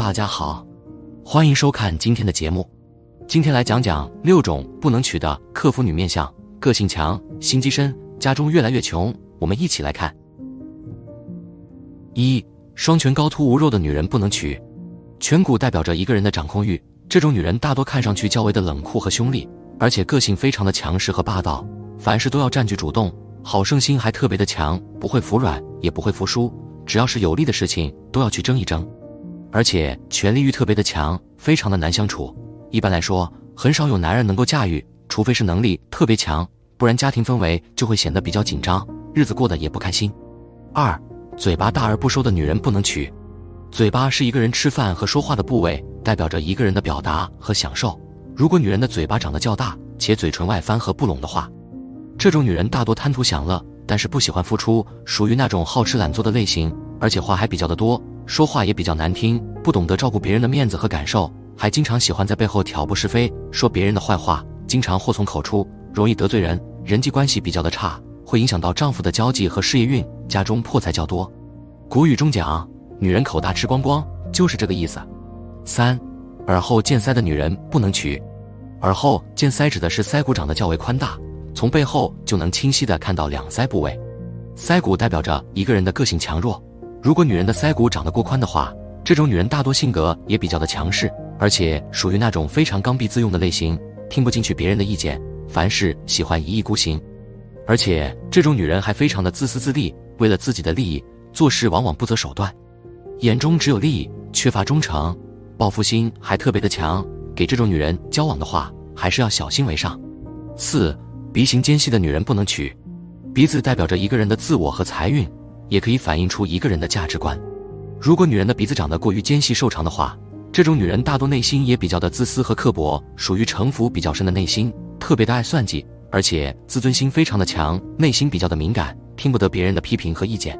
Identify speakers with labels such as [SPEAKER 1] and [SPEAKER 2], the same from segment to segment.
[SPEAKER 1] 大家好，欢迎收看今天的节目。今天来讲讲六种不能娶的克夫女面相：个性强、心机深、家中越来越穷。我们一起来看。一、双颧高凸无肉的女人不能娶。颧骨代表着一个人的掌控欲，这种女人大多看上去较为的冷酷和凶厉，而且个性非常的强势和霸道，凡事都要占据主动，好胜心还特别的强，不会服软，也不会服输，只要是有利的事情都要去争一争。而且权力欲特别的强，非常的难相处。一般来说，很少有男人能够驾驭，除非是能力特别强，不然家庭氛围就会显得比较紧张，日子过得也不开心。二，嘴巴大而不收的女人不能娶。嘴巴是一个人吃饭和说话的部位，代表着一个人的表达和享受。如果女人的嘴巴长得较大，且嘴唇外翻和不拢的话，这种女人大多贪图享乐，但是不喜欢付出，属于那种好吃懒做的类型，而且话还比较的多。说话也比较难听，不懂得照顾别人的面子和感受，还经常喜欢在背后挑拨是非，说别人的坏话，经常祸从口出，容易得罪人，人际关系比较的差，会影响到丈夫的交际和事业运，家中破财较多。古语中讲，女人口大吃光光，就是这个意思。三，耳后见腮的女人不能娶。耳后见腮指的是腮骨长得较为宽大，从背后就能清晰的看到两腮部位。腮骨代表着一个人的个性强弱。如果女人的腮骨长得过宽的话，这种女人大多性格也比较的强势，而且属于那种非常刚愎自用的类型，听不进去别人的意见，凡事喜欢一意孤行。而且这种女人还非常的自私自利，为了自己的利益做事往往不择手段，眼中只有利益，缺乏忠诚，报复心还特别的强。给这种女人交往的话，还是要小心为上。四，鼻型尖细的女人不能娶，鼻子代表着一个人的自我和财运。也可以反映出一个人的价值观。如果女人的鼻子长得过于尖细瘦长的话，这种女人大多内心也比较的自私和刻薄，属于城府比较深的内心，特别的爱算计，而且自尊心非常的强，内心比较的敏感，听不得别人的批评和意见。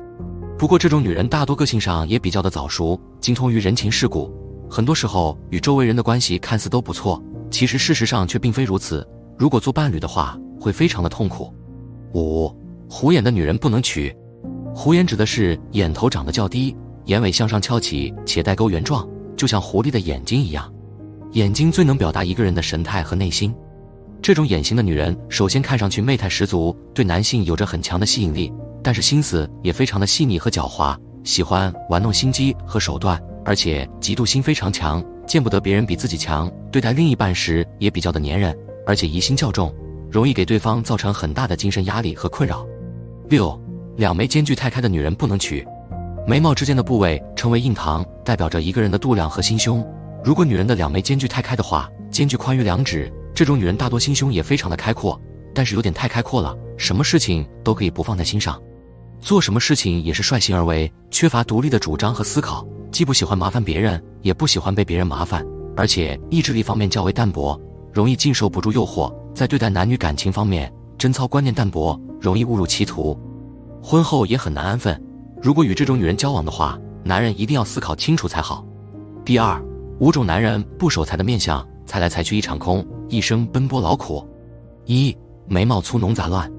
[SPEAKER 1] 不过这种女人大多个性上也比较的早熟，精通于人情世故，很多时候与周围人的关系看似都不错，其实事实上却并非如此。如果做伴侣的话，会非常的痛苦。五，虎眼的女人不能娶。狐眼指的是眼头长得较低，眼尾向上翘起，且带钩圆状，就像狐狸的眼睛一样。眼睛最能表达一个人的神态和内心。这种眼型的女人，首先看上去媚态十足，对男性有着很强的吸引力，但是心思也非常的细腻和狡猾，喜欢玩弄心机和手段，而且嫉妒心非常强，见不得别人比自己强。对待另一半时也比较的粘人，而且疑心较重，容易给对方造成很大的精神压力和困扰。六。两眉间距太开的女人不能娶，眉毛之间的部位称为印堂，代表着一个人的度量和心胸。如果女人的两眉间距太开的话，间距宽于两指，这种女人大多心胸也非常的开阔，但是有点太开阔了，什么事情都可以不放在心上，做什么事情也是率性而为，缺乏独立的主张和思考，既不喜欢麻烦别人，也不喜欢被别人麻烦，而且意志力方面较为淡薄，容易经受不住诱惑，在对待男女感情方面贞操观念淡薄，容易误入歧途。婚后也很难安分，如果与这种女人交往的话，男人一定要思考清楚才好。第二，五种男人不守财的面相，财来财去一场空，一生奔波劳苦。一，眉毛粗浓杂乱，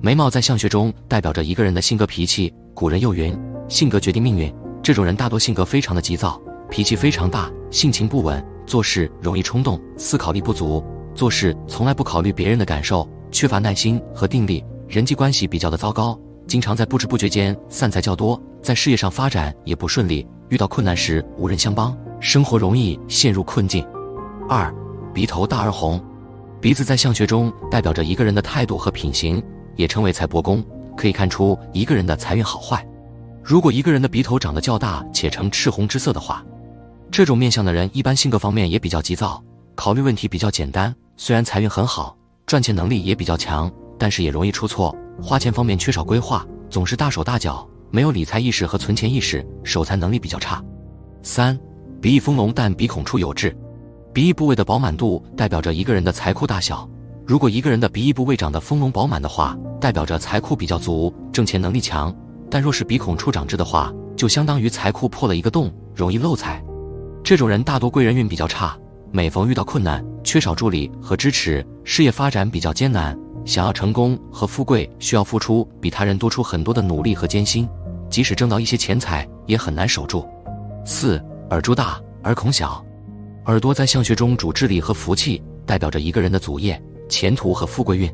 [SPEAKER 1] 眉毛在相学中代表着一个人的性格脾气。古人又云，性格决定命运。这种人大多性格非常的急躁，脾气非常大，性情不稳，做事容易冲动，思考力不足，做事从来不考虑别人的感受，缺乏耐心和定力，人际关系比较的糟糕。经常在不知不觉间散财较多，在事业上发展也不顺利，遇到困难时无人相帮，生活容易陷入困境。二，鼻头大而红，鼻子在相学中代表着一个人的态度和品行，也称为财帛宫，可以看出一个人的财运好坏。如果一个人的鼻头长得较大且呈赤红之色的话，这种面相的人一般性格方面也比较急躁，考虑问题比较简单。虽然财运很好，赚钱能力也比较强，但是也容易出错。花钱方面缺少规划，总是大手大脚，没有理财意识和存钱意识，守财能力比较差。三，鼻翼丰隆但鼻孔处有痣，鼻翼部位的饱满度代表着一个人的财库大小。如果一个人的鼻翼部位长得丰隆饱满的话，代表着财库比较足，挣钱能力强；但若是鼻孔处长痣的话，就相当于财库破了一个洞，容易漏财。这种人大多贵人运比较差，每逢遇到困难，缺少助力和支持，事业发展比较艰难。想要成功和富贵，需要付出比他人多出很多的努力和艰辛，即使挣到一些钱财，也很难守住。四耳珠大，耳孔小。耳朵在相学中主智力和福气，代表着一个人的祖业、前途和富贵运。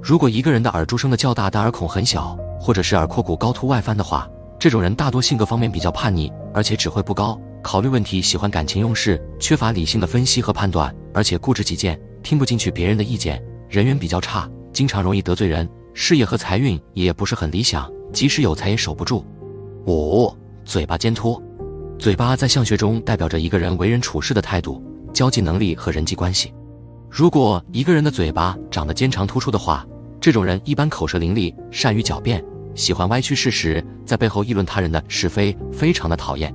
[SPEAKER 1] 如果一个人的耳珠生的较大，但耳孔很小，或者是耳廓骨高凸外翻的话，这种人大多性格方面比较叛逆，而且智慧不高，考虑问题喜欢感情用事，缺乏理性的分析和判断，而且固执己见，听不进去别人的意见，人缘比较差，经常容易得罪人，事业和财运也不是很理想，即使有财也守不住。五，嘴巴尖凸。嘴巴在相学中代表着一个人为人处事的态度、交际能力和人际关系。如果一个人的嘴巴长得尖长突出的话，这种人一般口舌伶俐，善于狡辩，喜欢歪曲事实，在背后议论他人的是非，非常的讨厌。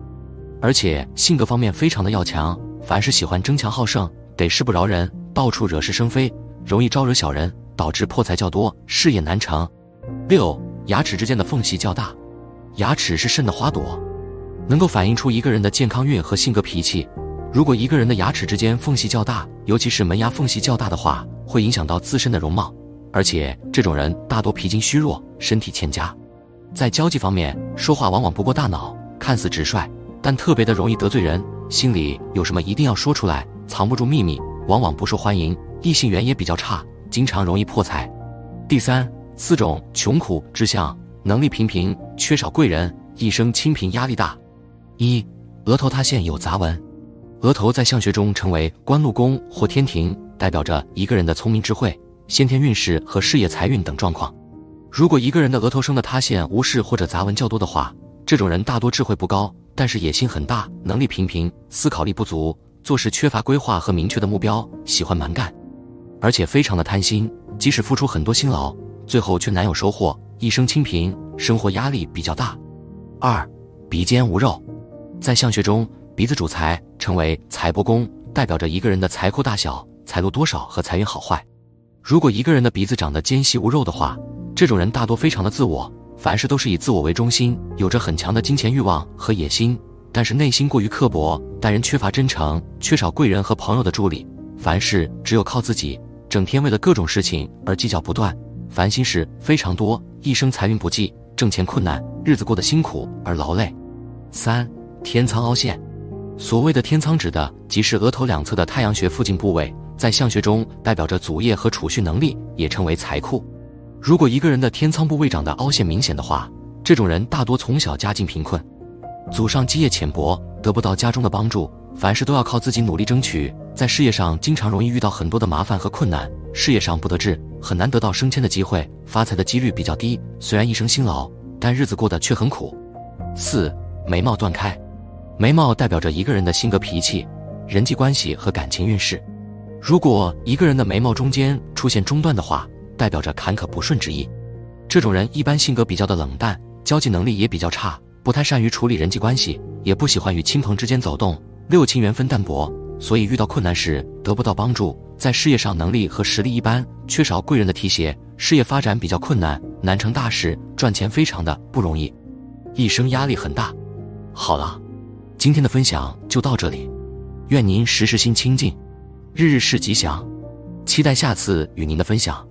[SPEAKER 1] 而且性格方面非常的要强，凡是喜欢争强好胜，得势不饶人，到处惹是生非，容易招惹小人，导致破财较多，事业难成。六，牙齿之间的缝隙较大，牙齿是肾的花朵。能够反映出一个人的健康运和性格脾气。如果一个人的牙齿之间缝隙较大，尤其是门牙缝隙较大的话，会影响到自身的容貌。而且这种人大多脾经虚弱，身体欠佳。在交际方面，说话往往不过大脑，看似直率，但特别的容易得罪人。心里有什么一定要说出来，藏不住秘密，往往不受欢迎。异性缘也比较差，经常容易破财。第三四种穷苦之相，能力平平，缺少贵人，一生清贫压力大。一额头塌陷有杂纹，额头在相学中称为官禄宫或天庭，代表着一个人的聪明智慧、先天运势和事业财运等状况。如果一个人的额头生的塌陷、无视或者杂纹较多的话，这种人大多智慧不高，但是野心很大，能力平平，思考力不足，做事缺乏规划和明确的目标，喜欢蛮干，而且非常的贪心，即使付出很多辛劳，最后却难有收获，一生清贫，生活压力比较大。二鼻尖无肉。在相学中，鼻子主财，称为财帛宫，代表着一个人的财库大小、财路多少和财运好坏。如果一个人的鼻子长得尖细无肉的话，这种人大多非常的自我，凡事都是以自我为中心，有着很强的金钱欲望和野心，但是内心过于刻薄，待人缺乏真诚，缺少贵人和朋友的助力，凡事只有靠自己，整天为了各种事情而计较不断，烦心事非常多，一生财运不济，挣钱困难，日子过得辛苦而劳累。三。天仓凹陷，所谓的天仓指的即是额头两侧的太阳穴附近部位，在相学中代表着祖业和储蓄能力，也称为财库。如果一个人的天仓部位长得凹陷明显的话，这种人大多从小家境贫困，祖上基业浅薄，得不到家中的帮助，凡事都要靠自己努力争取，在事业上经常容易遇到很多的麻烦和困难，事业上不得志，很难得到升迁的机会，发财的几率比较低。虽然一生辛劳，但日子过得却很苦。四眉毛断开。眉毛代表着一个人的性格脾气、人际关系和感情运势。如果一个人的眉毛中间出现中断的话，代表着坎坷不顺之意。这种人一般性格比较的冷淡，交际能力也比较差，不太善于处理人际关系，也不喜欢与亲朋之间走动，六亲缘分淡薄，所以遇到困难时得不到帮助。在事业上能力和实力一般，缺少贵人的提携，事业发展比较困难，难成大事，赚钱非常的不容易，一生压力很大。好了。今天的分享就到这里，愿您时时心清静，日日事吉祥，期待下次与您的分享。